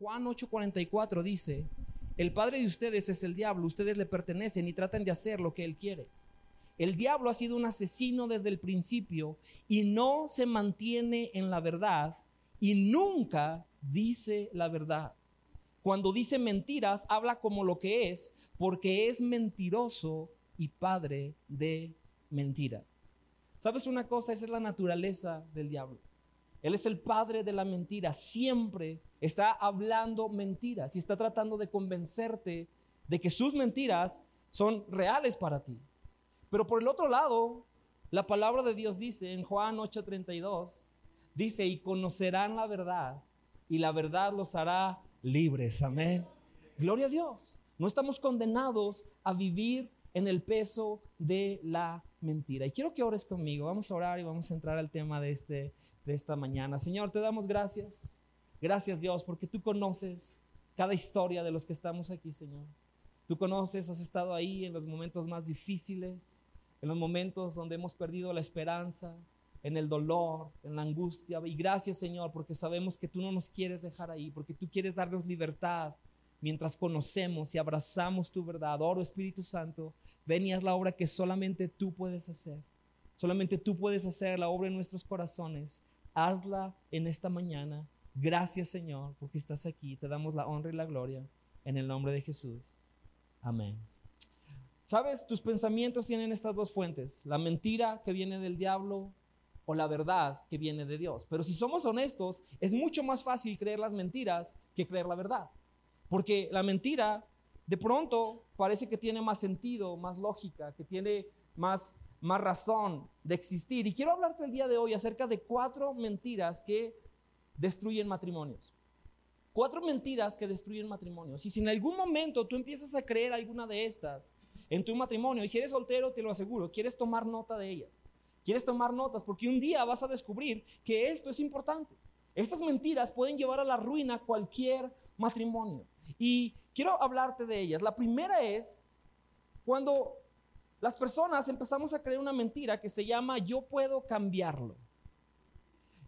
Juan 8:44 dice, el padre de ustedes es el diablo, ustedes le pertenecen y tratan de hacer lo que él quiere. El diablo ha sido un asesino desde el principio y no se mantiene en la verdad y nunca dice la verdad. Cuando dice mentiras, habla como lo que es, porque es mentiroso y padre de mentira. ¿Sabes una cosa? Esa es la naturaleza del diablo. Él es el padre de la mentira. Siempre está hablando mentiras y está tratando de convencerte de que sus mentiras son reales para ti. Pero por el otro lado, la palabra de Dios dice en Juan 8:32, dice, y conocerán la verdad, y la verdad los hará libres. Amén. Gloria a Dios. No estamos condenados a vivir en el peso de la mentira. Y quiero que ores conmigo. Vamos a orar y vamos a entrar al tema de, este, de esta mañana. Señor, te damos gracias. Gracias Dios, porque tú conoces cada historia de los que estamos aquí, Señor. Tú conoces, has estado ahí en los momentos más difíciles, en los momentos donde hemos perdido la esperanza, en el dolor, en la angustia. Y gracias Señor, porque sabemos que tú no nos quieres dejar ahí, porque tú quieres darnos libertad mientras conocemos y abrazamos tu verdad. Oro Espíritu Santo, ven y haz la obra que solamente tú puedes hacer. Solamente tú puedes hacer la obra en nuestros corazones. Hazla en esta mañana. Gracias Señor, porque estás aquí. Te damos la honra y la gloria en el nombre de Jesús. Amén. Sabes, tus pensamientos tienen estas dos fuentes, la mentira que viene del diablo o la verdad que viene de Dios. Pero si somos honestos, es mucho más fácil creer las mentiras que creer la verdad. Porque la mentira de pronto parece que tiene más sentido, más lógica, que tiene más, más razón de existir. Y quiero hablarte el día de hoy acerca de cuatro mentiras que destruyen matrimonios. Cuatro mentiras que destruyen matrimonios. Y si en algún momento tú empiezas a creer alguna de estas en tu matrimonio, y si eres soltero, te lo aseguro, quieres tomar nota de ellas. Quieres tomar notas porque un día vas a descubrir que esto es importante. Estas mentiras pueden llevar a la ruina cualquier matrimonio. Y quiero hablarte de ellas. La primera es cuando las personas empezamos a creer una mentira que se llama yo puedo cambiarlo.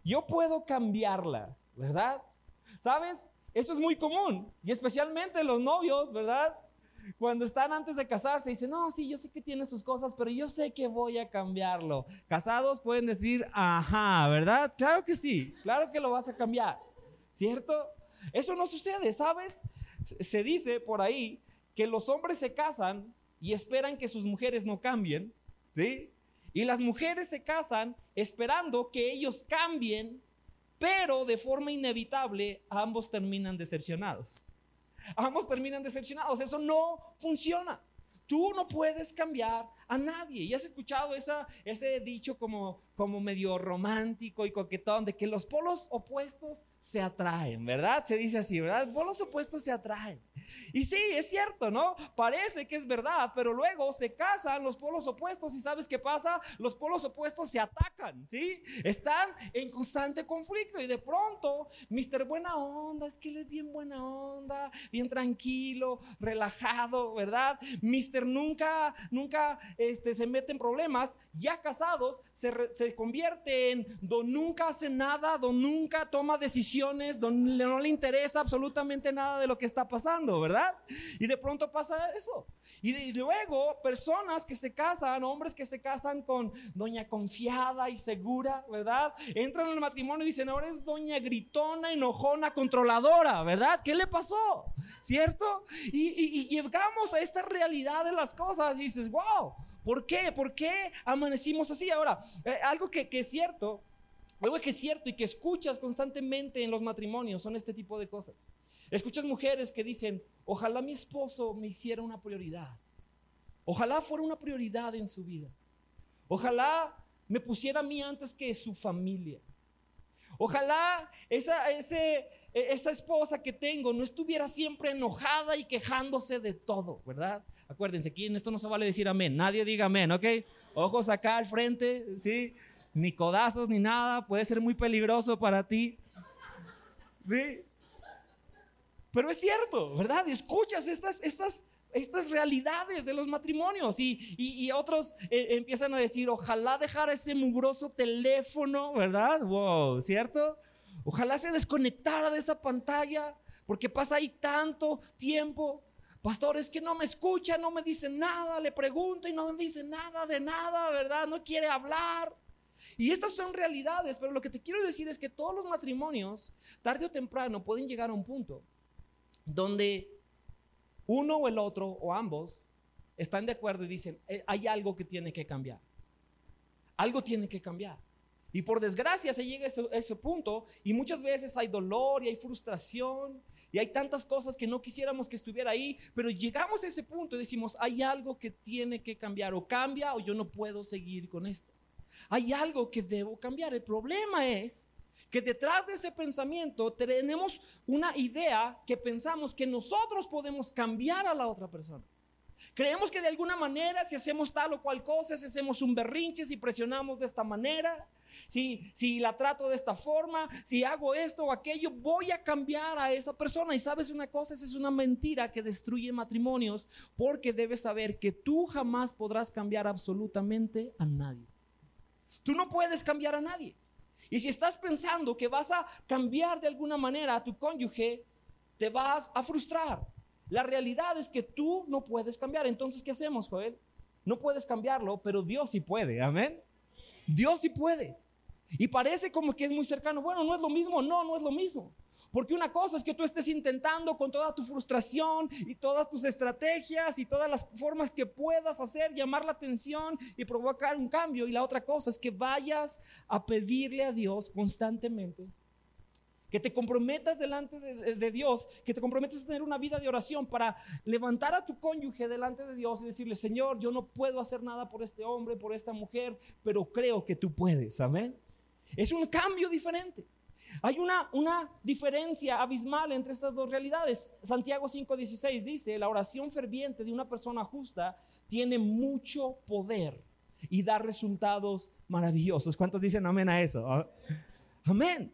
Yo puedo cambiarla, ¿verdad? ¿Sabes? Eso es muy común. Y especialmente los novios, ¿verdad? Cuando están antes de casarse, dicen, no, sí, yo sé que tiene sus cosas, pero yo sé que voy a cambiarlo. Casados pueden decir, ajá, ¿verdad? Claro que sí, claro que lo vas a cambiar, ¿cierto? Eso no sucede, ¿sabes? Se dice por ahí que los hombres se casan y esperan que sus mujeres no cambien, ¿sí? Y las mujeres se casan esperando que ellos cambien pero de forma inevitable ambos terminan decepcionados. Ambos terminan decepcionados. Eso no funciona. Tú no puedes cambiar a nadie. Y has escuchado ese dicho como, como medio romántico y coquetón de que los polos opuestos se atraen, ¿verdad? Se dice así, ¿verdad? Los polos opuestos se atraen. Y sí, es cierto, ¿no? Parece que es verdad, pero luego se casan los polos opuestos y ¿sabes qué pasa? Los polos opuestos se atacan, ¿sí? Están en constante conflicto y de pronto, Mr. Buena Onda, es que él es bien buena onda, bien tranquilo, relajado, ¿verdad? Mr. Nunca, nunca este, se mete en problemas, ya casados, se convierte en don nunca hace nada, don nunca toma decisiones, don no le interesa absolutamente nada de lo que está pasando, ¿verdad? Y de pronto pasa eso. Y, luego personas que se casan, hombres que se casan con doña confiada y segura, ¿verdad? Entran en el matrimonio y dicen, ahora es doña gritona, enojona, controladora, ¿verdad? ¿Qué le pasó? ¿Cierto? Y, llegamos a esta realidad de las cosas y dices, wow, ¿por qué? ¿Por qué amanecimos así? Ahora, eh, algo que, que es cierto algo que es cierto y que escuchas constantemente en los matrimonios son este tipo de cosas. Escuchas mujeres que dicen, ojalá mi esposo me hiciera una prioridad. Ojalá fuera una prioridad en su vida. Ojalá me pusiera a mí antes que su familia. Ojalá esa, ese, esa esposa que tengo no estuviera siempre enojada y quejándose de todo, ¿verdad? Acuérdense, aquí en esto no se vale decir amén. Nadie diga amén, ¿ok? Ojos acá al frente, ¿sí? ni codazos ni nada, puede ser muy peligroso para ti. ¿Sí? Pero es cierto, ¿verdad? Escuchas estas, estas, estas realidades de los matrimonios y, y, otros eh, empiezan a decir, ojalá dejara ese mugroso teléfono, ¿verdad? Wow, ¿cierto? Ojalá se desconectara de esa pantalla Porque pasa ahí tanto tiempo. Pastor, es que no me escucha, no me dice nada, le pregunto y no me dice nada de nada, ¿verdad? No quiere hablar. Y estas son realidades, pero lo que te quiero decir es que todos los matrimonios, tarde o temprano, pueden llegar a un punto donde uno o el otro o ambos están de acuerdo y dicen, "Eh, hay algo que tiene que cambiar. Algo tiene que cambiar. Y por desgracia se llega a ese, ese punto y muchas veces hay dolor y hay frustración y hay tantas cosas que no quisiéramos que estuviera ahí, pero llegamos a ese punto y decimos, hay algo que tiene que cambiar o cambia o yo no puedo seguir con esto. Hay algo que debo cambiar. El problema es que detrás de ese pensamiento tenemos una idea que pensamos que nosotros podemos cambiar a la otra persona. Creemos que de alguna manera si hacemos tal o cual cosa, si hacemos un berrinche, si presionamos de esta manera, si, si la trato de esta forma, si hago esto o aquello, voy a cambiar a esa persona. Y sabes una cosa, esa es una mentira que destruye matrimonios porque debes saber que tú jamás podrás cambiar absolutamente a nadie. Tú no puedes cambiar a nadie. Y si estás pensando que vas a cambiar de alguna manera a tu cónyuge, te vas a frustrar. La realidad es que tú no puedes cambiar. Entonces, ¿qué hacemos, Joel? No puedes cambiarlo, pero Dios sí puede. Amén. Dios sí puede. Y parece como que es muy cercano. Bueno, no es lo mismo. No, no es lo mismo. Porque una cosa es que tú estés intentando con toda tu frustración y todas tus estrategias y todas las formas que puedas hacer, llamar la atención y provocar un cambio. Y la otra cosa es que vayas a pedirle a Dios constantemente. Que te comprometas delante de, Dios, que te comprometas a tener una vida de oración para levantar a tu cónyuge delante de Dios y decirle, Señor, yo no puedo hacer nada por este hombre, por esta mujer, pero creo que tú puedes. Amén. Es un cambio diferente. Hay una, una diferencia abismal entre estas dos realidades. Santiago 5:16 dice, la oración ferviente de una persona justa tiene mucho poder y da resultados maravillosos. ¿Cuántos dicen amén a eso? Ah, Amén.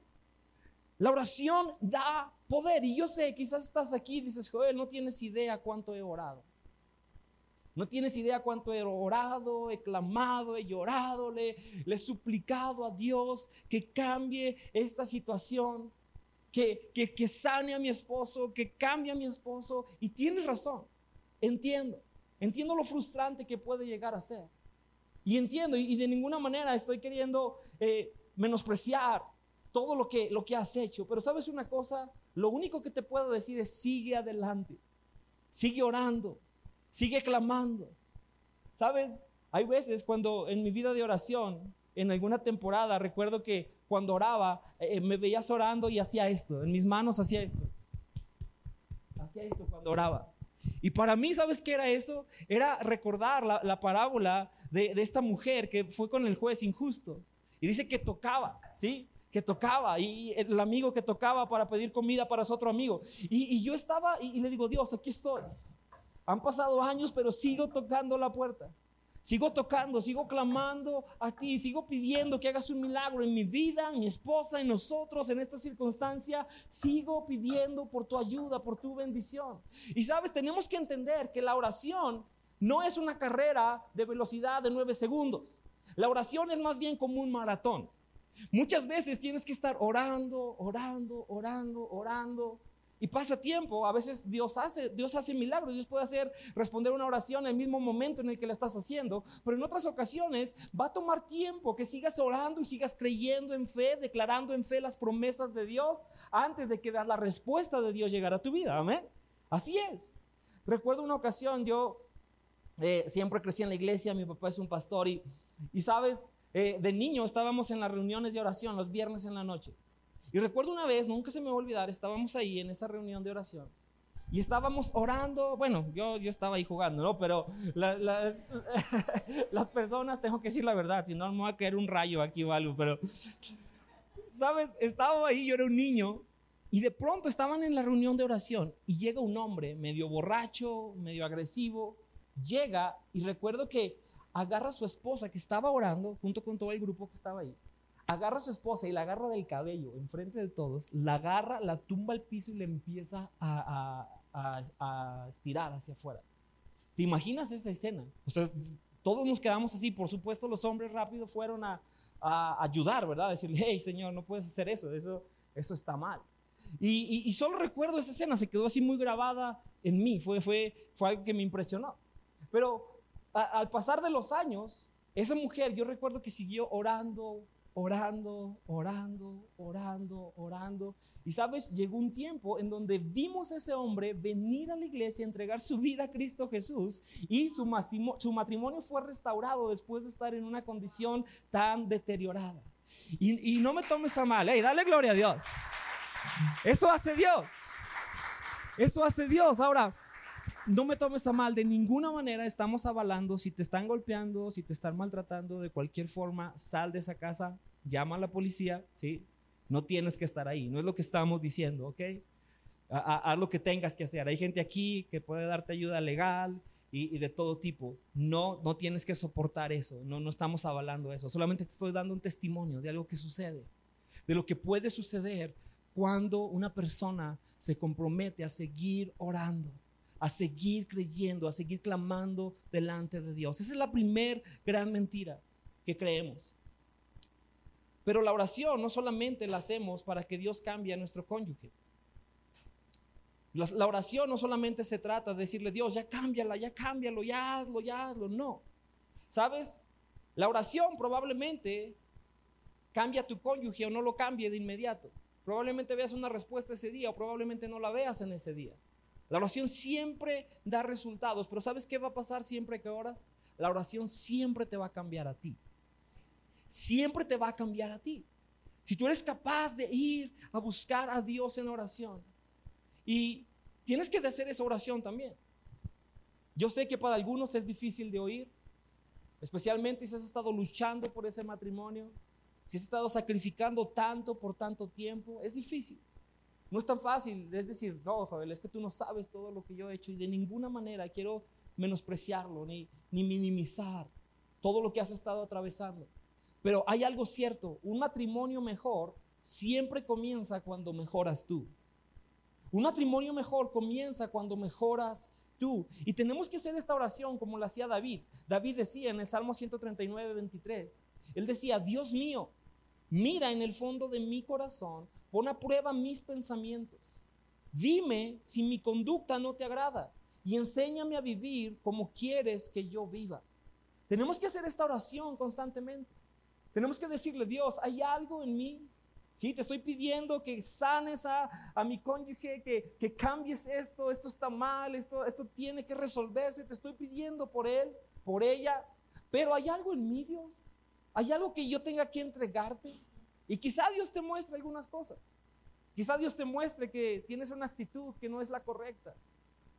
La oración da poder. Y yo sé, quizás estás aquí y dices, Joel, no tienes idea cuánto he orado. No tienes idea cuánto he orado, he clamado, he llorado, le, he suplicado a Dios que cambie esta situación, que, que, que sane a mi esposo, que cambie a mi esposo. Y tienes razón, entiendo, entiendo lo frustrante que puede llegar a ser. Y entiendo, y, y de ninguna manera estoy queriendo eh, menospreciar todo lo que, lo que has hecho. Pero sabes una cosa, lo único que te puedo decir es sigue adelante, sigue orando, sigue clamando. Sabes, hay veces cuando en mi vida de oración, en alguna temporada, recuerdo que cuando oraba, eh, me veías orando y hacía esto, en mis manos hacía esto. Hacía esto cuando oraba. Y para mí, ¿sabes qué era eso? Era recordar la, la parábola de, de esta mujer que fue con el juez injusto. Y dice que tocaba, ¿sí? Que tocaba y el amigo que tocaba para pedir comida para su otro amigo. Y, yo estaba y, y le digo, Dios, aquí estoy. Han pasado años, pero sigo tocando la puerta. Sigo tocando, sigo clamando a ti, sigo pidiendo que hagas un milagro en mi vida, en mi esposa, en nosotros, en esta circunstancia. Sigo pidiendo por tu ayuda, por tu bendición. Y sabes, tenemos que entender que la oración no es una carrera de velocidad de nueve segundos. La oración es más bien como un maratón. Muchas veces tienes que estar orando, orando, orando, orando. Y pasa tiempo, a veces Dios hace, Dios hace milagros, Dios puede hacer responder una oración en el mismo momento en el que la estás haciendo, pero en otras ocasiones va a tomar tiempo que sigas orando y sigas creyendo en fe, declarando en fe las promesas de Dios antes de que la respuesta de Dios llegara a tu vida. Amén. Así es. Recuerdo una ocasión, yo eh, siempre crecí en la iglesia, mi papá es un pastor y, y sabes, eh, de niño estábamos en las reuniones de oración los viernes en la noche. Y recuerdo una vez, nunca se me va a olvidar, estábamos ahí en esa reunión de oración. Y estábamos orando, bueno, yo, yo estaba ahí jugando, ¿no? Pero la- las, las personas, tengo que decir la verdad, si no me va a caer un rayo aquí o algo, pero, ¿sabes? Estaba ahí, yo era un niño, y de pronto estaban en la reunión de oración, y llega un hombre medio borracho, medio agresivo, llega, y recuerdo que agarra a su esposa que estaba orando, junto con todo el grupo que estaba ahí, agarra a su esposa y la agarra del cabello enfrente de todos, la agarra, la tumba al piso y le empieza a, a- a- a estirar hacia afuera. ¿Te imaginas esa escena? O todos nos quedamos así, por supuesto los hombres rápido fueron a, a ayudar, ¿verdad? Decirle, hey Señor, no puedes hacer eso, eso, eso está mal. Y, solo recuerdo esa escena, se quedó así muy grabada en mí, fue, fue, fue algo que me impresionó. Pero al pasar de los años, esa mujer, yo recuerdo que siguió orando, orando, orando, orando, orando. Y sabes, llegó un tiempo en donde vimos a ese hombre venir a la iglesia, entregar su vida a Cristo Jesús y su, matrimonio fue restaurado después de estar en una condición tan deteriorada. Y, no me tomes a mal, hey, dale gloria a Dios. Eso hace Dios. Eso hace Dios. Ahora, no me tomes a mal, de ninguna manera estamos avalando, si te están golpeando, si te están maltratando de cualquier forma, sal de esa casa, llama a la policía, ¿sí? No tienes que estar ahí, no es lo que estamos diciendo, ¿ok? Haz lo que tengas que hacer. Hay gente aquí que puede darte ayuda legal y, de todo tipo. No, no tienes que soportar eso, no, no estamos avalando eso. Solamente te estoy dando un testimonio de algo que sucede, de lo que puede suceder cuando una persona se compromete a seguir orando a seguir creyendo, a seguir clamando delante de Dios. Esa es la primer gran mentira que creemos. Pero la oración no solamente la hacemos para que Dios cambie a nuestro cónyuge. La, oración no solamente se trata de decirle, Dios, ya cámbiala, ya cámbialo, ya hazlo, ya hazlo. No. ¿Sabes? La oración probablemente cambia a tu cónyuge o no lo cambie de inmediato. Probablemente veas una respuesta ese día o probablemente no la veas en ese día. La oración siempre da resultados, pero ¿sabes qué va a pasar siempre que oras? La oración siempre te va a cambiar a ti. Siempre te va a cambiar a ti. Si tú eres capaz de ir a buscar a Dios en oración y tienes que hacer esa oración también. Yo sé que para algunos es difícil de oír, especialmente si has estado luchando por ese matrimonio, si has estado sacrificando tanto por tanto tiempo, es difícil. No es tan fácil, es decir, no, Joel, es que tú no sabes todo lo que yo he hecho y de ninguna manera quiero menospreciarlo ni, ni minimizar todo lo que has estado atravesando. Pero hay algo cierto, un matrimonio mejor siempre comienza cuando mejoras tú. Un matrimonio mejor comienza cuando mejoras tú. Y tenemos que hacer esta oración como la hacía David. David decía en el Salmo 139, 23, él decía, Dios mío, mira en el fondo de mi corazón Pon a prueba mis pensamientos. Dime si mi conducta no te agrada y enséñame a vivir como quieres que yo viva. Tenemos que hacer esta oración constantemente. Tenemos que decirle, Dios, hay algo en mí. Sí, te estoy pidiendo que sanes a, mi cónyuge, que, que, cambies esto, esto está mal, esto, esto tiene que resolverse. Te estoy pidiendo por él, por ella. Pero hay algo en mí, Dios. Hay algo que yo tenga que entregarte. Y quizá Dios te muestre algunas cosas. Quizá Dios te muestre que tienes una actitud que no es la correcta.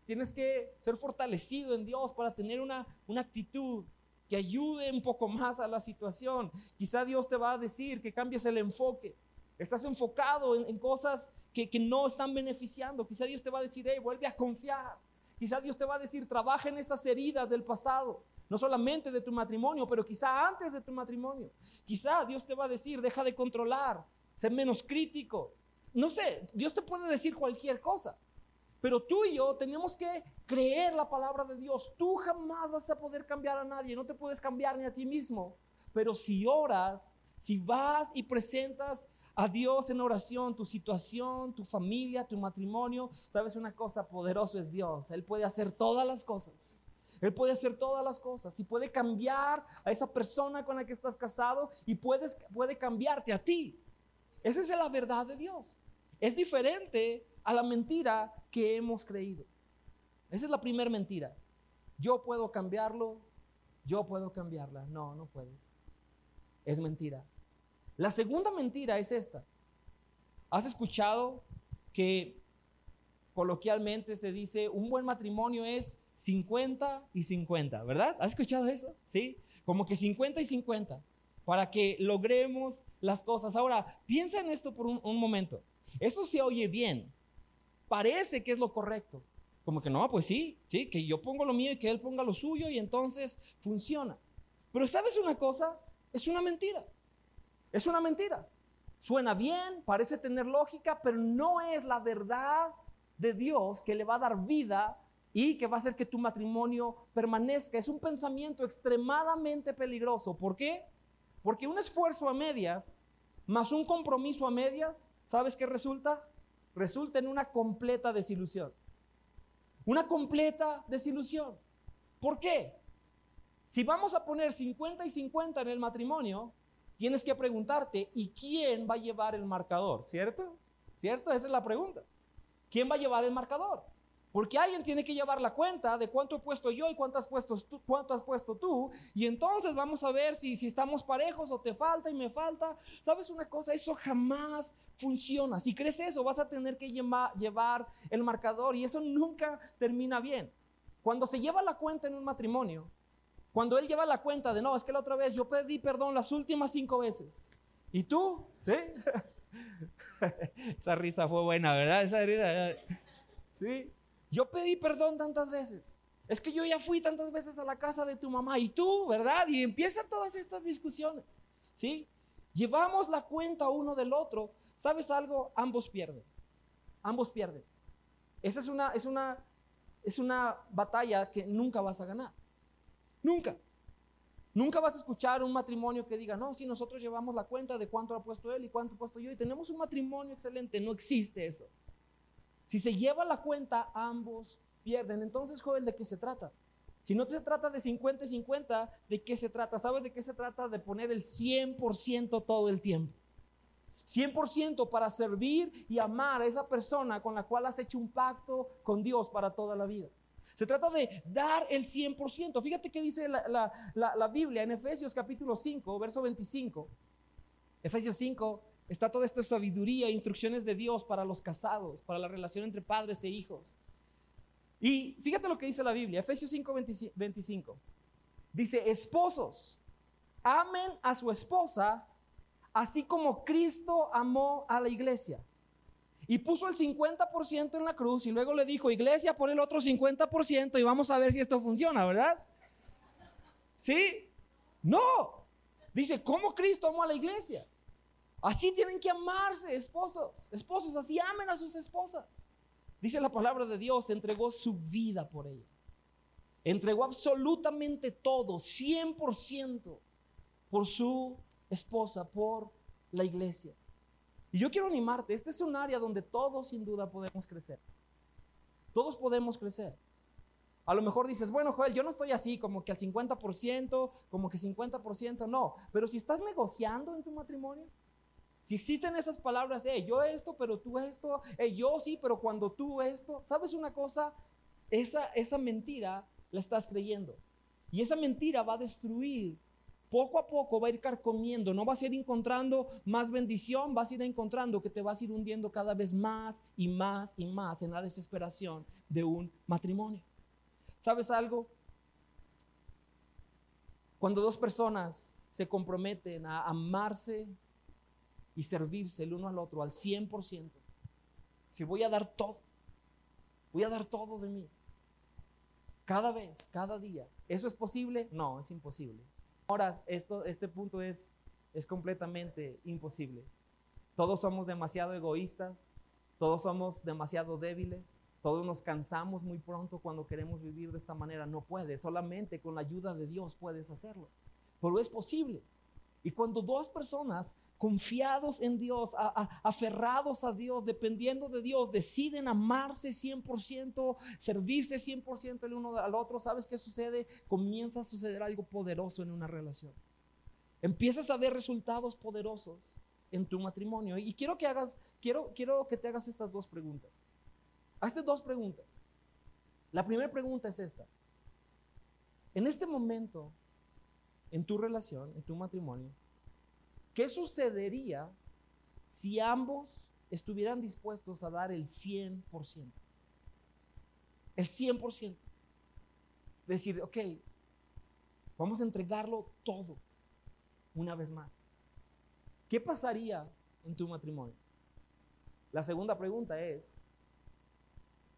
Tienes que ser fortalecido en Dios para tener una, una actitud que ayude un poco más a la situación. Quizá Dios te va a decir que cambies el enfoque. Estás enfocado en, cosas que, que, no están beneficiando. Quizá Dios te va a decir, hey, vuelve a confiar. Quizá Dios te va a decir, trabaja en esas heridas del pasado. No solamente de tu matrimonio, pero quizá antes de tu matrimonio. Quizá Dios te va a decir, deja de controlar, sé menos crítico. No sé, Dios te puede decir cualquier cosa. Pero tú y yo tenemos que creer la palabra de Dios. Tú jamás vas a poder cambiar a nadie, no te puedes cambiar ni a ti mismo. Pero si oras, si vas y presentas a Dios en oración, tu situación, tu familia, tu matrimonio, sabes una cosa, poderoso es Dios. Él puede hacer todas las cosas. Él puede hacer todas las cosas y puede cambiar a esa persona con la que estás casado y puedes, puede cambiarte a ti. Esa es la verdad de Dios. Es diferente a la mentira que hemos creído. Esa es la primera mentira. Yo puedo cambiarlo, yo puedo cambiarla. No, no puedes. Es mentira. La segunda mentira es esta. ¿Has escuchado que coloquialmente se dice un buen matrimonio es 50 y 50, ¿verdad? ¿Has escuchado eso? Sí, como que 50 y 50 para que logremos las cosas. Ahora, piensa en esto por un, momento. Eso se oye bien. Parece que es lo correcto. Como que no, pues sí, sí, que yo pongo lo mío y que él ponga lo suyo y entonces funciona. Pero ¿sabes una cosa? Es una mentira. Es una mentira. Suena bien, parece tener lógica, pero no es la verdad de Dios que le va a dar vida y que va a hacer que tu matrimonio permanezca. Es un pensamiento extremadamente peligroso. ¿Por qué? Porque un esfuerzo a medias más un compromiso a medias, ¿sabes qué resulta? resulta en una completa desilusión. Una completa desilusión. ¿Por qué? Si vamos a poner 50 y 50 en el matrimonio, tienes que preguntarte, ¿y quién va a llevar el marcador? ¿Cierto? ¿Cierto? Esa es la pregunta. ¿Quién va a llevar el marcador? Porque alguien tiene que llevar la cuenta de cuánto he puesto yo y cuánto has puesto tú, cuánto has puesto tú. Y entonces vamos a ver si, si estamos parejos o te falta y me falta. ¿Sabes una cosa? Eso jamás funciona. Si crees eso, vas a tener que llevar el marcador y eso nunca termina bien. Cuando se lleva la cuenta en un matrimonio, cuando él lleva la cuenta de no, es que la otra vez yo pedí perdón las últimas cinco veces. ¿Y tú? ¿Sí? Esa risa fue buena, ¿verdad? Esa risa. ¿Sí? Yo pedí perdón tantas veces. Es que yo ya fui tantas veces a la casa de tu mamá y tú, ¿verdad? Y empiezan todas estas discusiones, ¿sí? Llevamos la cuenta uno del otro. ¿Sabes algo? Ambos pierden. Ambos pierden. Esa es una, es una, es una batalla que nunca vas a ganar. Nunca. Nunca vas a escuchar un matrimonio que diga, no, si nosotros llevamos la cuenta de cuánto ha puesto él y cuánto he puesto yo y tenemos un matrimonio excelente. No existe eso. Si se lleva la cuenta, ambos pierden. Entonces, joven, ¿de qué se trata? Si no se trata de 50 y 50, ¿de qué se trata? ¿Sabes de qué se trata? De poner el 100% todo el tiempo. 100% para servir y amar a esa persona con la cual has hecho un pacto con Dios para toda la vida. Se trata de dar el 100%. Fíjate qué dice la, la Biblia en Efesios capítulo 5, verso 25. Efesios 5, Está toda esta sabiduría, instrucciones de Dios para los casados, para la relación entre padres e hijos. Y fíjate lo que dice la Biblia, Efesios 5, 25. Dice, esposos, amen a su esposa, así como Cristo amó a la iglesia. Y puso el 50% en la cruz y luego le dijo, iglesia, por el otro 50% y vamos a ver si esto funciona, ¿verdad? ¿Sí? No. Dice, ¿cómo Cristo amó a la iglesia? Así tienen que amarse, esposos. Esposos, así amen a sus esposas. Dice la palabra de Dios, entregó su vida por ella. Entregó absolutamente todo, 100% por su esposa, por la iglesia. Y yo quiero animarte, este es un área donde todos sin duda podemos crecer. Todos podemos crecer. A lo mejor dices, bueno, Joel, yo no estoy así, como que al 50%, como que 50%, no. Pero si estás negociando en tu matrimonio, si existen esas palabras, yo esto, pero tú esto, yo sí, pero cuando tú esto, ¿sabes una cosa? Esa, esa mentira la estás creyendo. Y esa mentira va a destruir. Poco a poco va a ir carcomiendo, no vas a ir encontrando más bendición, vas a ir encontrando que te vas a ir hundiendo cada vez más y más y más en la desesperación de un matrimonio. ¿Sabes algo? Cuando dos personas se comprometen a amarse y servirse el uno al otro al 100%. Si voy a dar todo, voy a dar todo de mí. Cada vez, cada día. ¿Eso es posible? No, es imposible. Ahora, esto, este punto es, es completamente imposible. Todos somos demasiado egoístas, todos somos demasiado débiles, todos nos cansamos muy pronto cuando queremos vivir de esta manera. No puedes, solamente con la ayuda de Dios puedes hacerlo. Pero es posible. Y cuando dos personas confiados en Dios, aferrados a Dios, dependiendo de Dios, deciden amarse 100%, servirse 100% el uno al otro, ¿sabes qué sucede? Comienza a suceder algo poderoso en una relación. Empiezas a ver resultados poderosos en tu matrimonio. Y quiero que hagas, quiero, quiero que te hagas estas dos preguntas. Hazte dos preguntas. La primera pregunta es esta. En este momento, en tu relación, en tu matrimonio, ¿Qué sucedería si ambos estuvieran dispuestos a dar el 100%? El 100%. Decir, ok, vamos a entregarlo todo una vez más. ¿Qué pasaría en tu matrimonio? La segunda pregunta es,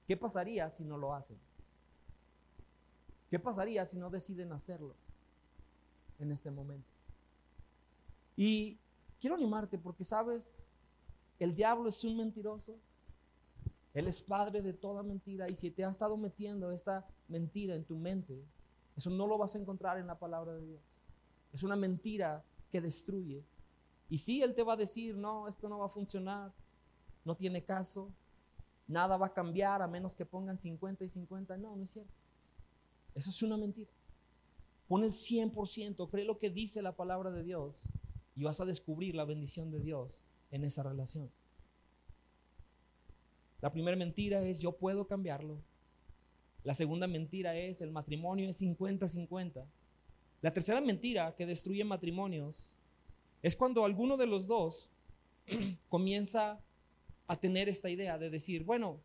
¿qué pasaría si no lo hacen? ¿Qué pasaría si no deciden hacerlo en este momento? Y quiero animarte porque sabes, el diablo es un mentiroso. Él es padre de toda mentira y si te ha estado metiendo esta mentira en tu mente, eso no lo vas a encontrar en la palabra de Dios. Es una mentira que destruye. Y si Él te va a decir, no, esto no va a funcionar, no tiene caso, nada va a cambiar a menos que pongan 50 y 50. No, no es cierto. Eso es una mentira. Pon el 100%, cree lo que dice la palabra de Dios y vas a descubrir la bendición de Dios en esa relación. La primera mentira es yo puedo cambiarlo. La segunda mentira es el matrimonio es 50-50. La tercera mentira que destruye matrimonios es cuando alguno de los dos comienza a tener esta idea de decir, bueno,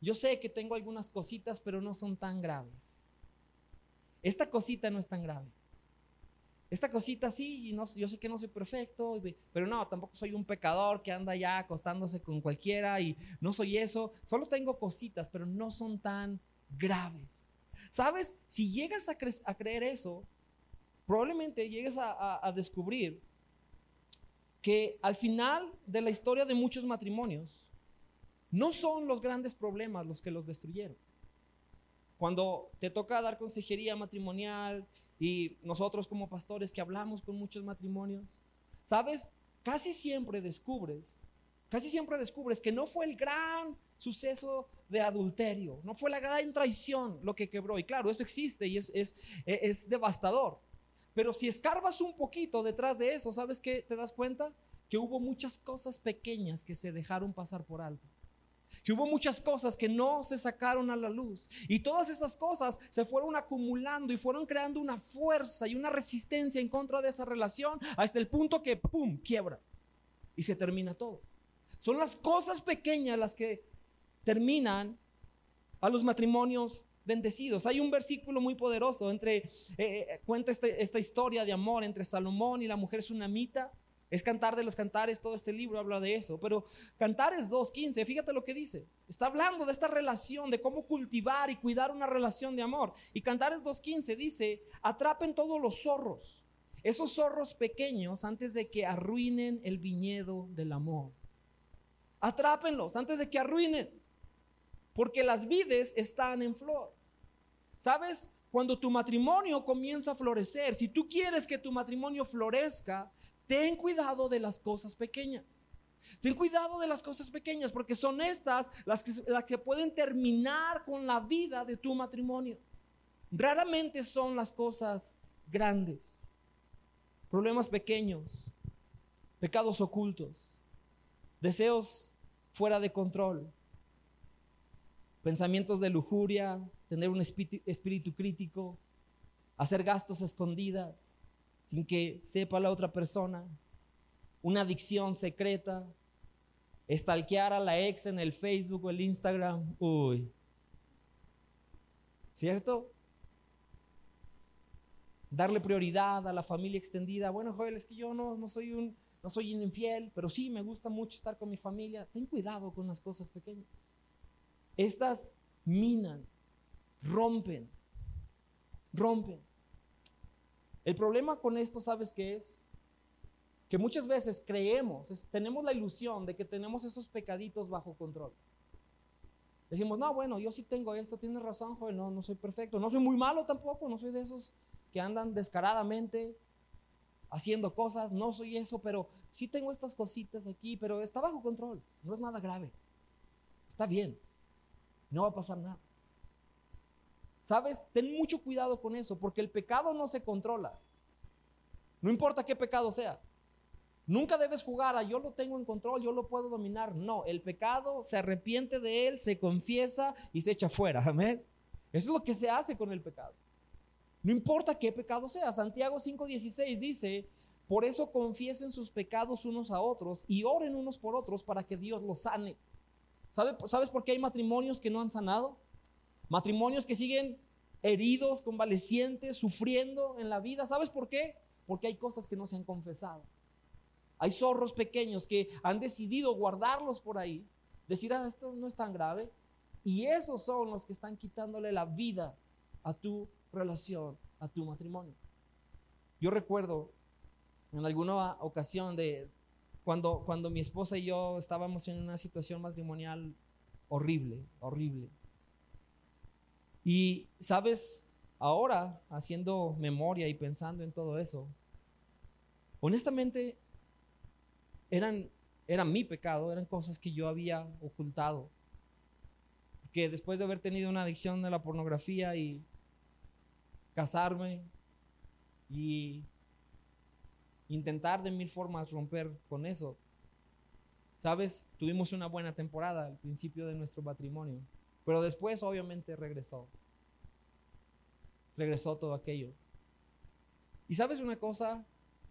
yo sé que tengo algunas cositas, pero no son tan graves. Esta cosita no es tan grave. Esta cosita sí, y no, yo sé que no soy perfecto, pero no, tampoco soy un pecador que anda ya acostándose con cualquiera y no soy eso. Solo tengo cositas, pero no son tan graves. ¿Sabes? Si llegas a, creer eso, probablemente llegues a descubrir que al final de la historia de muchos matrimonios, no son los grandes problemas los que los destruyeron. Cuando te toca dar consejería matrimonial y nosotros como pastores que hablamos con muchos matrimonios, ¿sabes? Casi siempre descubres, casi siempre descubres que no fue el gran suceso de adulterio, no fue la gran traición lo que quebró. Y claro, eso existe y es, es, es devastador. Pero si escarbas un poquito detrás de eso, ¿sabes qué te das cuenta? Que hubo muchas cosas pequeñas que se dejaron pasar por alto que hubo muchas cosas que no se sacaron a la luz. Y todas esas cosas se fueron acumulando y fueron creando una fuerza y una resistencia en contra de esa relación hasta el punto que, ¡pum!, quiebra. Y se termina todo. Son las cosas pequeñas las que terminan a los matrimonios bendecidos. Hay un versículo muy poderoso entre, eh, eh, cuenta este, esta historia de amor entre Salomón y la mujer sunamita. Es cantar de los cantares, todo este libro habla de eso. Pero Cantares 2.15, fíjate lo que dice. Está hablando de esta relación, de cómo cultivar y cuidar una relación de amor. Y Cantares 2.15 dice, atrapen todos los zorros, esos zorros pequeños antes de que arruinen el viñedo del amor. Atrápenlos antes de que arruinen, porque las vides están en flor. ¿Sabes? Cuando tu matrimonio comienza a florecer, si tú quieres que tu matrimonio florezca, ten cuidado de las cosas pequeñas. Ten cuidado de las cosas pequeñas porque son estas las que, las que pueden terminar con la vida de tu matrimonio. Raramente son las cosas grandes. Problemas pequeños, pecados ocultos, deseos fuera de control, pensamientos de lujuria, tener un espíritu, espíritu crítico, hacer gastos escondidas, sin que sepa la otra persona, una adicción secreta, estalquear a la ex en el Facebook o el Instagram, uy, ¿cierto? Darle prioridad a la familia extendida. Bueno, Joel, es que yo no, soy un, no soy infiel, pero sí me gusta mucho estar con mi familia. Ten cuidado con las cosas pequeñas. Estas minan, rompen, rompen. El problema con esto, ¿sabes qué es? Que muchas veces creemos, tenemos la ilusión de que tenemos esos pecaditos bajo control. Decimos, no, bueno, yo sí tengo esto, tienes razón, joven, no, no soy perfecto, no soy muy malo tampoco, no soy de esos que andan descaradamente haciendo cosas, no soy eso, pero sí tengo estas cositas aquí, pero está bajo control, no es nada grave, está bien, no va a pasar nada. ¿Sabes? Ten mucho cuidado con eso, porque el pecado no se controla. No importa qué pecado sea. Nunca debes jugar a yo lo tengo en control, yo lo puedo dominar. No, el pecado se arrepiente de él, se confiesa y se echa fuera. Amén. Eso es lo que se hace con el pecado. No importa qué pecado sea. Santiago 5:16 dice, por eso confiesen sus pecados unos a otros y oren unos por otros para que Dios los sane. ¿Sabes por qué hay matrimonios que no han sanado? Matrimonios que siguen heridos, convalecientes, sufriendo en la vida. ¿Sabes por qué? Porque hay cosas que no se han confesado. Hay zorros pequeños que han decidido guardarlos por ahí, decir, ah, esto no es tan grave. Y esos son los que están quitándole la vida a tu relación, a tu matrimonio. Yo recuerdo en alguna ocasión de cuando, cuando mi esposa y yo estábamos en una situación matrimonial horrible, horrible. Y sabes, ahora haciendo memoria y pensando en todo eso, honestamente eran era mi pecado, eran cosas que yo había ocultado. Que después de haber tenido una adicción de la pornografía y casarme y intentar de mil formas romper con eso, sabes, tuvimos una buena temporada al principio de nuestro matrimonio, pero después obviamente regresó. Regresó todo aquello. Y sabes una cosa,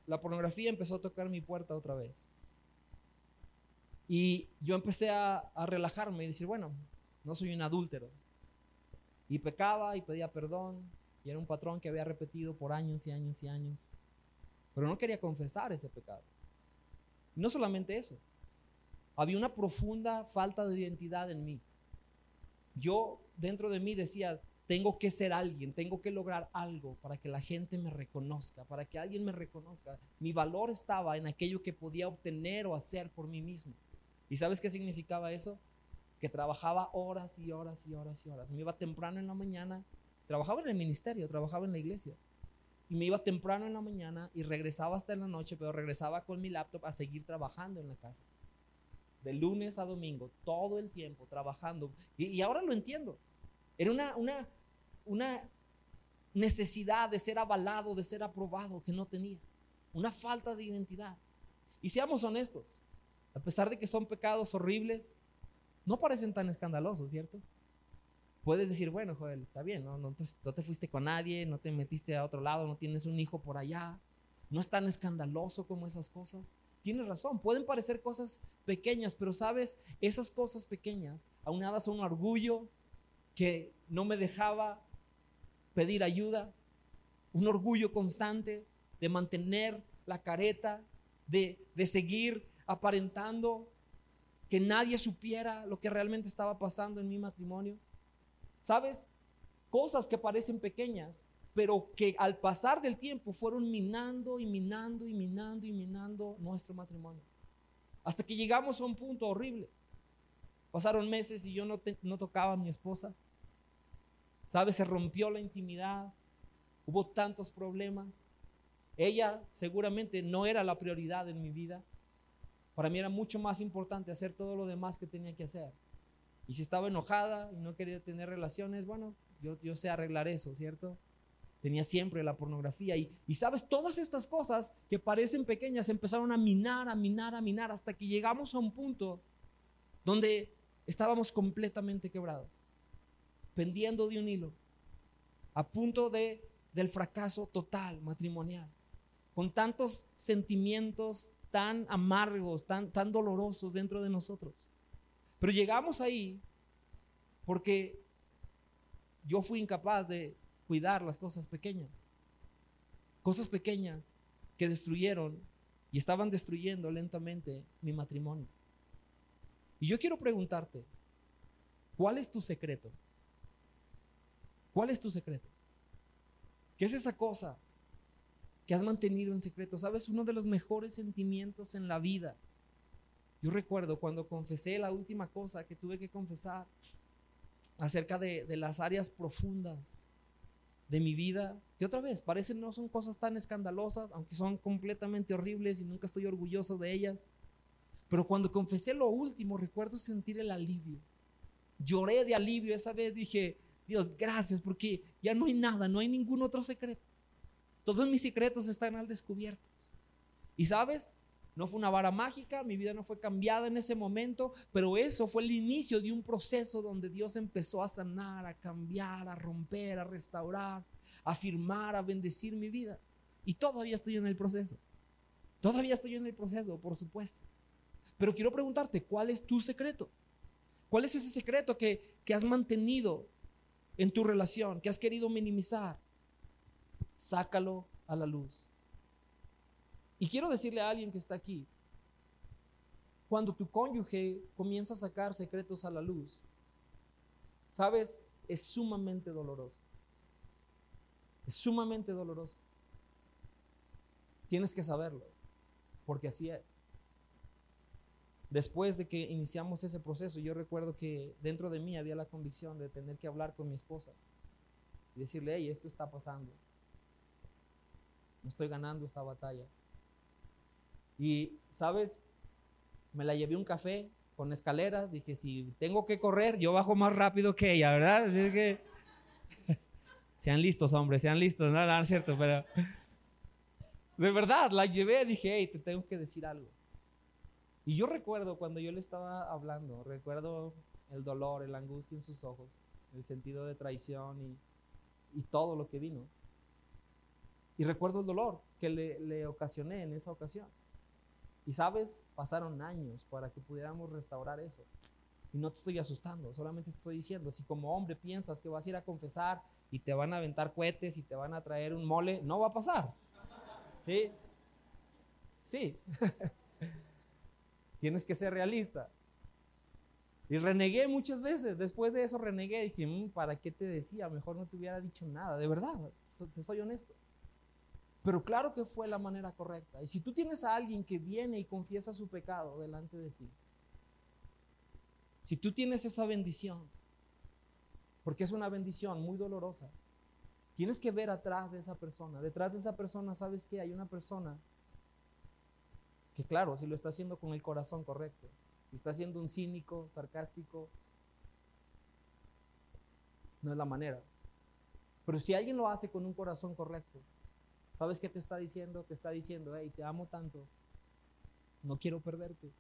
la pornografía empezó a tocar mi puerta otra vez. Y yo empecé a, relajarme y decir, bueno, no soy un adúltero. Y pecaba y pedía perdón. Y era un patrón que había repetido por años y años y años. Pero no quería confesar ese pecado. No solamente eso. Había una profunda falta de identidad en mí. Yo dentro de mí decía, tengo que ser alguien, tengo que lograr algo para que la gente me reconozca, para que alguien me reconozca. Mi valor estaba en aquello que podía obtener o hacer por mí mismo. ¿Y sabes qué significaba eso? Que trabajaba horas y horas y horas y horas. Me iba temprano en la mañana, trabajaba en el ministerio, trabajaba en la iglesia. Y me iba temprano en la mañana y regresaba hasta en la noche, pero regresaba con mi laptop a seguir trabajando en la casa. De lunes a domingo, todo el tiempo trabajando. Y, ahora lo entiendo. Era una, una, una necesidad de ser avalado, de ser aprobado que no tenía. Una falta de identidad. Y seamos honestos, a pesar de que son pecados horribles, no parecen tan escandalosos, ¿cierto? Puedes decir, bueno, Joel, está bien, ¿no? No, te fuiste con nadie, no te metiste a otro lado, no tienes un hijo por allá, no es tan escandaloso como esas cosas. Tienes razón, pueden parecer cosas pequeñas, pero sabes, esas cosas pequeñas, aunadas a un orgullo que no me dejaba pedir ayuda, un orgullo constante de mantener la careta, de, de seguir aparentando que nadie supiera lo que realmente estaba pasando en mi matrimonio. ¿Sabes? Cosas que parecen pequeñas, pero que al pasar del tiempo fueron minando y minando y minando y minando nuestro matrimonio. Hasta que llegamos a un punto horrible. Pasaron meses y yo no, no tocaba a mi esposa. ¿Sabes? Se rompió la intimidad. Hubo tantos problemas. Ella seguramente no era la prioridad en mi vida. Para mí era mucho más importante hacer todo lo demás que tenía que hacer. Y si estaba enojada y no quería tener relaciones, bueno, yo, yo sé arreglar eso, ¿cierto? Tenía siempre la pornografía. Y, y sabes, todas estas cosas que parecen pequeñas empezaron a minar, a minar, a minar, hasta que llegamos a un punto donde estábamos completamente quebrados, pendiendo de un hilo, a punto de, del fracaso total matrimonial, con tantos sentimientos tan amargos, tan, tan dolorosos dentro de nosotros. Pero llegamos ahí porque yo fui incapaz de cuidar las cosas pequeñas. Cosas pequeñas que destruyeron y estaban destruyendo lentamente mi matrimonio. Y yo quiero preguntarte, ¿cuál es tu secreto? ¿Cuál es tu secreto? ¿Qué es esa cosa que has mantenido en secreto. ¿Sabes? Uno de los mejores sentimientos en la vida. Yo recuerdo cuando confesé la última cosa que tuve que confesar acerca de, las áreas profundas de mi vida, que otra vez parecen no son cosas tan escandalosas, aunque son completamente horribles y nunca estoy orgulloso de ellas. Pero cuando confesé lo último, recuerdo sentir el alivio. Lloré de alivio esa vez, dije, Dios, gracias, porque ya no hay nada, no hay ningún otro secreto. Todos mis secretos están al descubierto. Y sabes, no fue una vara mágica, mi vida no fue cambiada en ese momento, pero eso fue el inicio de un proceso donde Dios empezó a sanar, a cambiar, a romper, a restaurar, a afirmar, a bendecir mi vida. Y todavía estoy en el proceso. Todavía estoy en el proceso, por supuesto. Pero quiero preguntarte, ¿cuál es tu secreto? ¿Cuál es ese secreto que, que has mantenido en tu relación, que has querido minimizar? sácalo a la luz. Y quiero decirle a alguien que está aquí, cuando tu cónyuge comienza a sacar secretos a la luz, sabes, es sumamente doloroso. Es sumamente doloroso. Tienes que saberlo, porque así es. Después de que iniciamos ese proceso, yo recuerdo que dentro de mí había la convicción de tener que hablar con mi esposa y decirle, hey, esto está pasando no estoy ganando esta batalla. Y, ¿sabes? me la llevé un café con escaleras. Dije, si tengo que correr, yo bajo más rápido que ella, ¿verdad? Así que sean listos, hombres, sean listos. No, no, es cierto, pero de verdad, la llevé. Dije, hey, te tengo que decir algo. Y yo recuerdo cuando yo le estaba hablando, recuerdo el dolor, la angustia en sus ojos, el sentido de traición y, y todo lo que vino. Y recuerdo el dolor que le, le ocasioné en esa ocasión. Y sabes, pasaron años para que pudiéramos restaurar eso. Y no te estoy asustando, solamente te estoy diciendo, si como hombre piensas que vas a ir a confesar y te van a aventar cohetes y te van a traer un mole, no va a pasar. ¿Sí? Sí. Tienes que ser realista. Y renegué muchas veces. Después de eso renegué. Dije, mm, ¿para qué te decía? Mejor no te hubiera dicho nada. De verdad, te soy honesto. Pero claro que fue la manera correcta. Y si tú tienes a alguien que viene y confiesa su pecado delante de ti, si tú tienes esa bendición, porque es una bendición muy dolorosa, tienes que ver atrás de esa persona. Detrás de esa persona, ¿sabes qué? Hay una persona que claro, si lo está haciendo con el corazón correcto, si está siendo un cínico, sarcástico, no es la manera. Pero si alguien lo hace con un corazón correcto, ¿Sabes qué te está diciendo? Te está diciendo, hey, te amo tanto, no quiero perderte.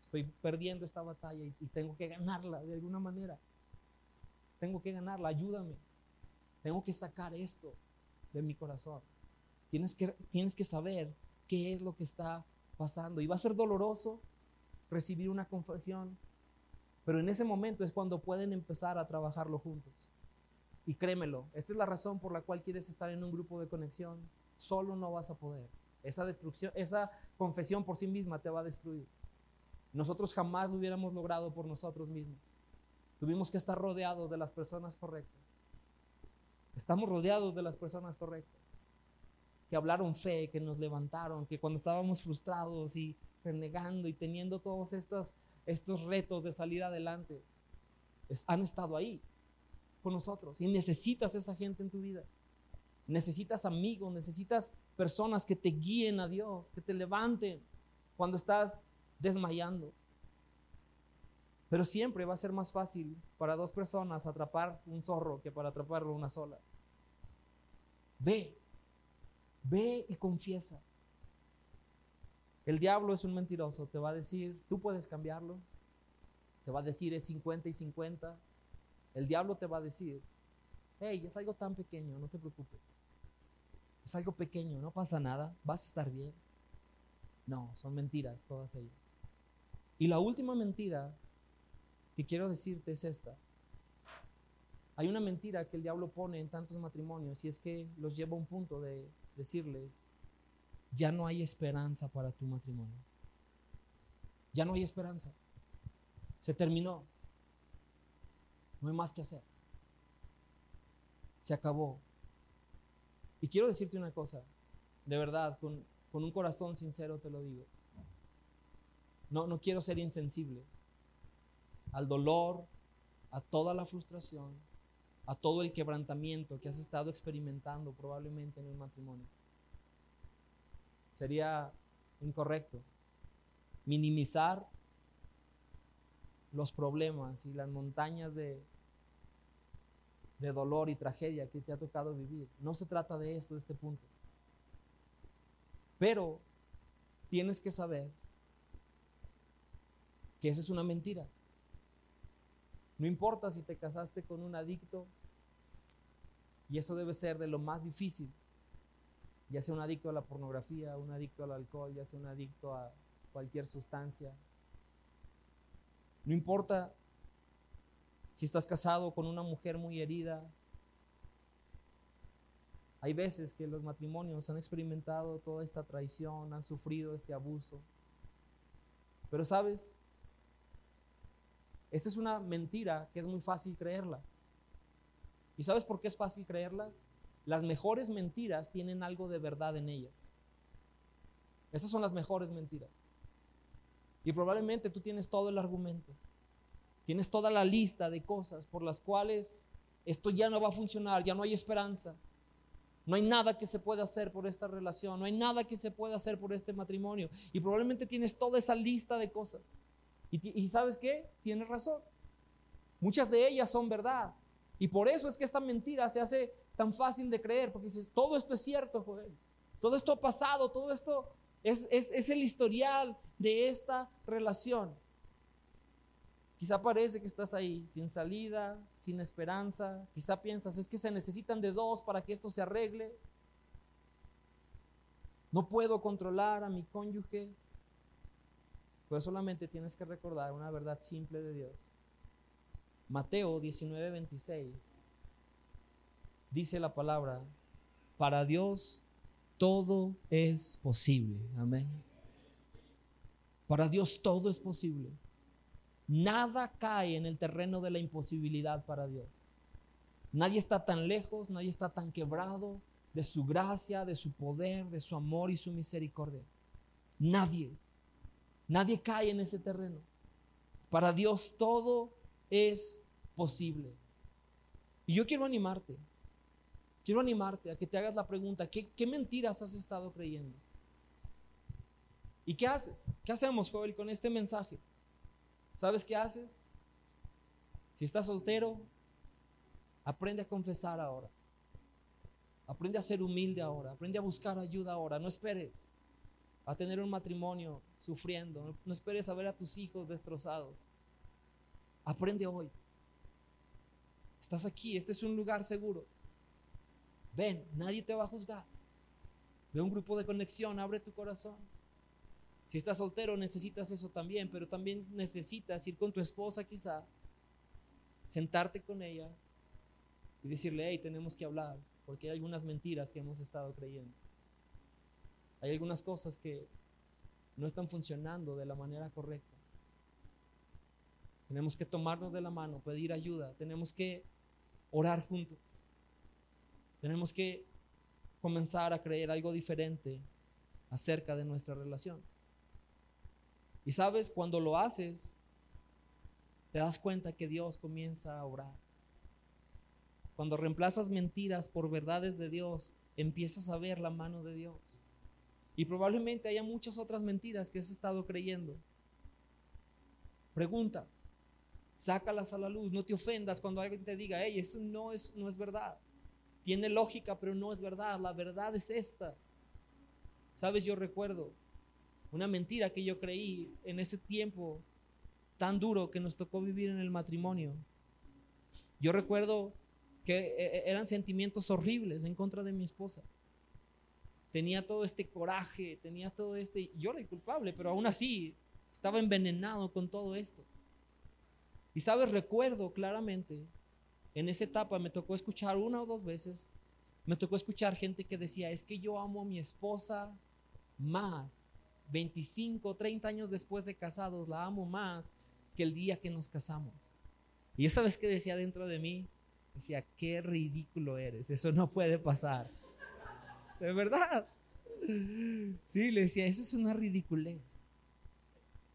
Estoy perdiendo esta batalla y, tengo que ganarla de alguna manera. Tengo que ganarla, ayúdame. Tengo que sacar esto de mi corazón. Tienes que, tienes que saber qué es lo que está pasando. Y va a ser doloroso recibir una confesión, pero en ese momento es cuando pueden empezar a trabajarlo juntos. Y créemelo, esta es la razón por la cual quieres estar en un grupo de conexión. Solo no vas a poder. Esa destrucción, esa confesión por sí misma te va a destruir. Nosotros jamás lo hubiéramos logrado por nosotros mismos. Tuvimos que estar rodeados de las personas correctas. Estamos rodeados de las personas correctas. Que hablaron fe, que nos levantaron, que cuando estábamos frustrados y renegando y teniendo todos estos, estos retos de salir adelante, han estado ahí con nosotros. Y necesitas esa gente en tu vida. Necesitas amigos, necesitas personas que te guíen a Dios, que te levanten cuando estás desmayando. Pero siempre va a ser más fácil para dos personas atrapar un zorro que para atraparlo una sola. Ve, ve y confiesa. El diablo es un mentiroso, te va a decir, tú puedes cambiarlo. Te va a decir es 50 y 50, el diablo te va a decir, hey, es algo tan pequeño, no te preocupes. Es algo pequeño, no pasa nada, vas a estar bien. No, son mentiras todas ellas. Y la última mentira que quiero decirte es esta. Hay una mentira que el diablo pone en tantos matrimonios y es que los lleva a un punto de decirles, ya no hay esperanza para tu matrimonio. Ya no hay esperanza. Se terminó. No hay más que hacer. Se acabó. Y quiero decirte una cosa, de verdad, con, un corazón sincero te lo digo. No, no quiero ser insensible al dolor, a toda la frustración, a todo el quebrantamiento que has estado experimentando probablemente en el matrimonio. Sería incorrecto minimizar los problemas y las montañas de, de dolor y tragedia que te ha tocado vivir. No se trata de esto, de este punto. Pero tienes que saber que esa es una mentira. No importa si te casaste con un adicto, y eso debe ser de lo más difícil, ya sea un adicto a la pornografía, un adicto al alcohol, ya sea un adicto a cualquier sustancia. No importa si estás casado con una mujer muy herida, hay veces que los matrimonios han experimentado toda esta traición, han sufrido este abuso. Pero sabes, esta es una mentira que es muy fácil creerla. ¿Y sabes por qué es fácil creerla? Las mejores mentiras tienen algo de verdad en ellas. Esas son las mejores mentiras. Y probablemente tú tienes todo el argumento. Tienes toda la lista de cosas por las cuales esto ya no va a funcionar, ya no hay esperanza. No hay nada que se pueda hacer por esta relación, no hay nada que se pueda hacer por este matrimonio. Y probablemente tienes toda esa lista de cosas. Y, sabes qué? Tienes razón. Muchas de ellas son verdad. Y por eso es que esta mentira se hace tan fácil de creer, porque dices, todo esto es cierto. Todo esto ha pasado, todo esto es, es el historial de esta relación. Quizá parece que estás ahí sin salida, sin esperanza. Quizá piensas, es que se necesitan de dos para que esto se arregle. No puedo controlar a mi cónyuge. Pues solamente tienes que recordar una verdad simple de Dios. Mateo 19, 26 dice la palabra, para Dios todo es posible. Amén. Para Dios todo es posible. Nada cae en el terreno de la imposibilidad para Dios. Nadie está tan lejos, nadie está tan quebrado de su gracia, de su poder, de su amor y su misericordia. Nadie. Nadie cae en ese terreno. Para Dios todo es posible. Y yo quiero animarte. Quiero animarte a que te hagas la pregunta, ¿qué, mentiras has estado creyendo? ¿Y qué haces? ¿Qué hacemos, Joel, con este mensaje? ¿Sabes qué haces? Si estás soltero, aprende a confesar ahora. Aprende a ser humilde ahora. Aprende a buscar ayuda ahora. No esperes a tener un matrimonio sufriendo. No esperes a ver a tus hijos destrozados. Aprende hoy. Estás aquí. Este es un lugar seguro. Ven, nadie te va a juzgar. Ve un grupo de conexión. Abre tu corazón. Si estás soltero necesitas eso también, pero también necesitas ir con tu esposa quizá, sentarte con ella y decirle, hey, tenemos que hablar, porque hay algunas mentiras que hemos estado creyendo. Hay algunas cosas que no están funcionando de la manera correcta. Tenemos que tomarnos de la mano, pedir ayuda, tenemos que orar juntos. Tenemos que comenzar a creer algo diferente acerca de nuestra relación. Y sabes, cuando lo haces, te das cuenta que Dios comienza a obrar. Cuando reemplazas mentiras por verdades de Dios, empiezas a ver la mano de Dios. Y probablemente haya muchas otras mentiras que has estado creyendo. Pregunta, sácalas a la luz, no te ofendas cuando alguien te diga, hey, eso no es, no es verdad. Tiene lógica, pero no es verdad. La verdad es esta. Sabes, yo recuerdo una mentira que yo creí en ese tiempo tan duro que nos tocó vivir en el matrimonio. Yo recuerdo que eh, eh, eran sentimientos horribles en contra de mi esposa. Tenía todo este coraje, tenía todo este... Yo era culpable, pero aún así estaba envenenado con todo esto. Y sabes, recuerdo claramente, en esa etapa me tocó escuchar una o dos veces, me tocó escuchar gente que decía, es que yo amo a mi esposa más 25, 30 años después de casados, la amo más que el día que nos casamos. Y esa vez que decía dentro de mí, decía, qué ridículo eres, eso no puede pasar. De verdad. Sí, le decía, eso es una ridiculez.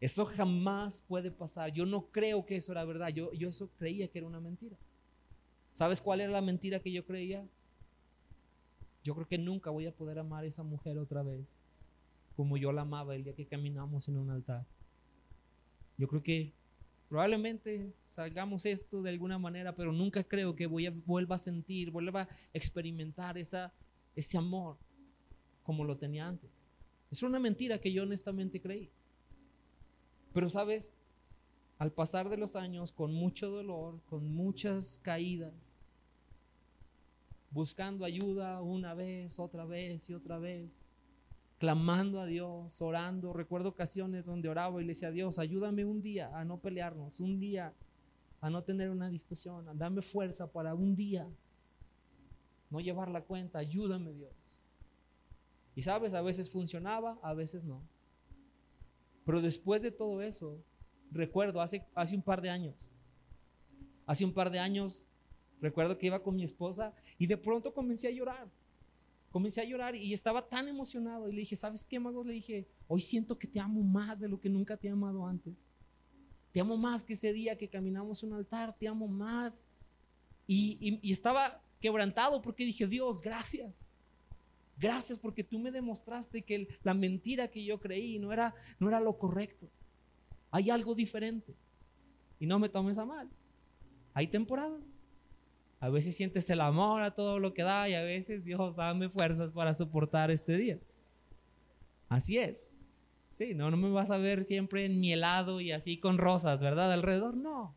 Eso jamás puede pasar. Yo no creo que eso era verdad. Yo, yo eso creía que era una mentira. ¿Sabes cuál era la mentira que yo creía? Yo creo que nunca voy a poder amar a esa mujer otra vez como yo la amaba el día que caminamos en un altar. Yo creo que probablemente salgamos esto de alguna manera, pero nunca creo que voy a, vuelva a sentir, vuelva a experimentar esa, ese amor como lo tenía antes. Es una mentira que yo honestamente creí. Pero sabes, al pasar de los años, con mucho dolor, con muchas caídas, buscando ayuda una vez, otra vez y otra vez, clamando a Dios, orando. Recuerdo ocasiones donde oraba y le decía a Dios, ayúdame un día a no pelearnos, un día a no tener una discusión, dame fuerza para un día no llevar la cuenta, ayúdame Dios. Y sabes, a veces funcionaba, a veces no. Pero después de todo eso, recuerdo hace, hace un par de años, hace un par de años, recuerdo que iba con mi esposa y de pronto comencé a llorar comencé a llorar y estaba tan emocionado y le dije, ¿sabes qué, Magos? Le dije, hoy siento que te amo más de lo que nunca te he amado antes. Te amo más que ese día que caminamos un altar, te amo más. Y, y, estaba quebrantado porque dije, Dios, gracias. Gracias porque tú me demostraste que la mentira que yo creí no era, no era lo correcto. Hay algo diferente. Y no me tomes a mal. Hay temporadas. A veces sientes el amor a todo lo que da y a veces Dios dame fuerzas para soportar este día. Así es. Sí, no, no me vas a ver siempre en mi helado y así con rosas, ¿verdad? Alrededor, no.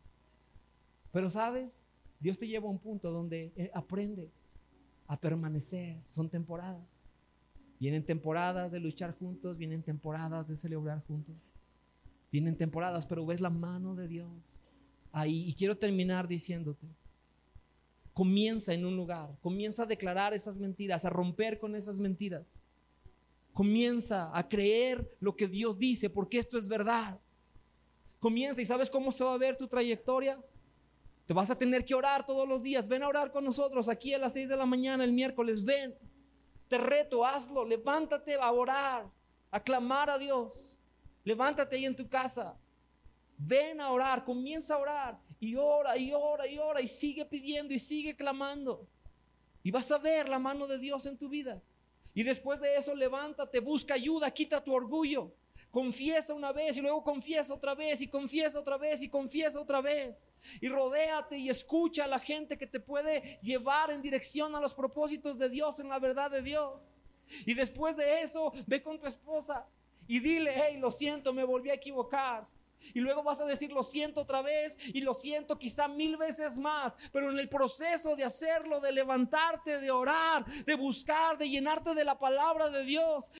Pero sabes, Dios te lleva a un punto donde eh, aprendes a permanecer. Son temporadas. Vienen temporadas de luchar juntos, vienen temporadas de celebrar juntos. Vienen temporadas, pero ves la mano de Dios ahí. Y quiero terminar diciéndote, comienza en un lugar, comienza a declarar esas mentiras, a romper con esas mentiras. Comienza a creer lo que Dios dice, porque esto es verdad. Comienza y sabes cómo se va a ver tu trayectoria. Te vas a tener que orar todos los días. Ven a orar con nosotros aquí a las 6 de la mañana el miércoles. Ven. Te reto, hazlo. Levántate a orar, a clamar a Dios. Levántate ahí en tu casa. Ven a orar, comienza a orar y ora y ora y ora y sigue pidiendo y sigue clamando. Y vas a ver la mano de Dios en tu vida. Y después de eso, levántate, busca ayuda, quita tu orgullo. Confiesa una vez y luego confiesa otra vez y confiesa otra vez y confiesa otra vez. Y rodéate y escucha a la gente que te puede llevar en dirección a los propósitos de Dios, en la verdad de Dios. Y después de eso, ve con tu esposa y dile, hey, lo siento, me volví a equivocar. Y luego vas a decir, lo siento otra vez y lo siento quizá mil veces más. Pero en el proceso de hacerlo, de levantarte, de orar, de buscar, de llenarte de la palabra de Dios,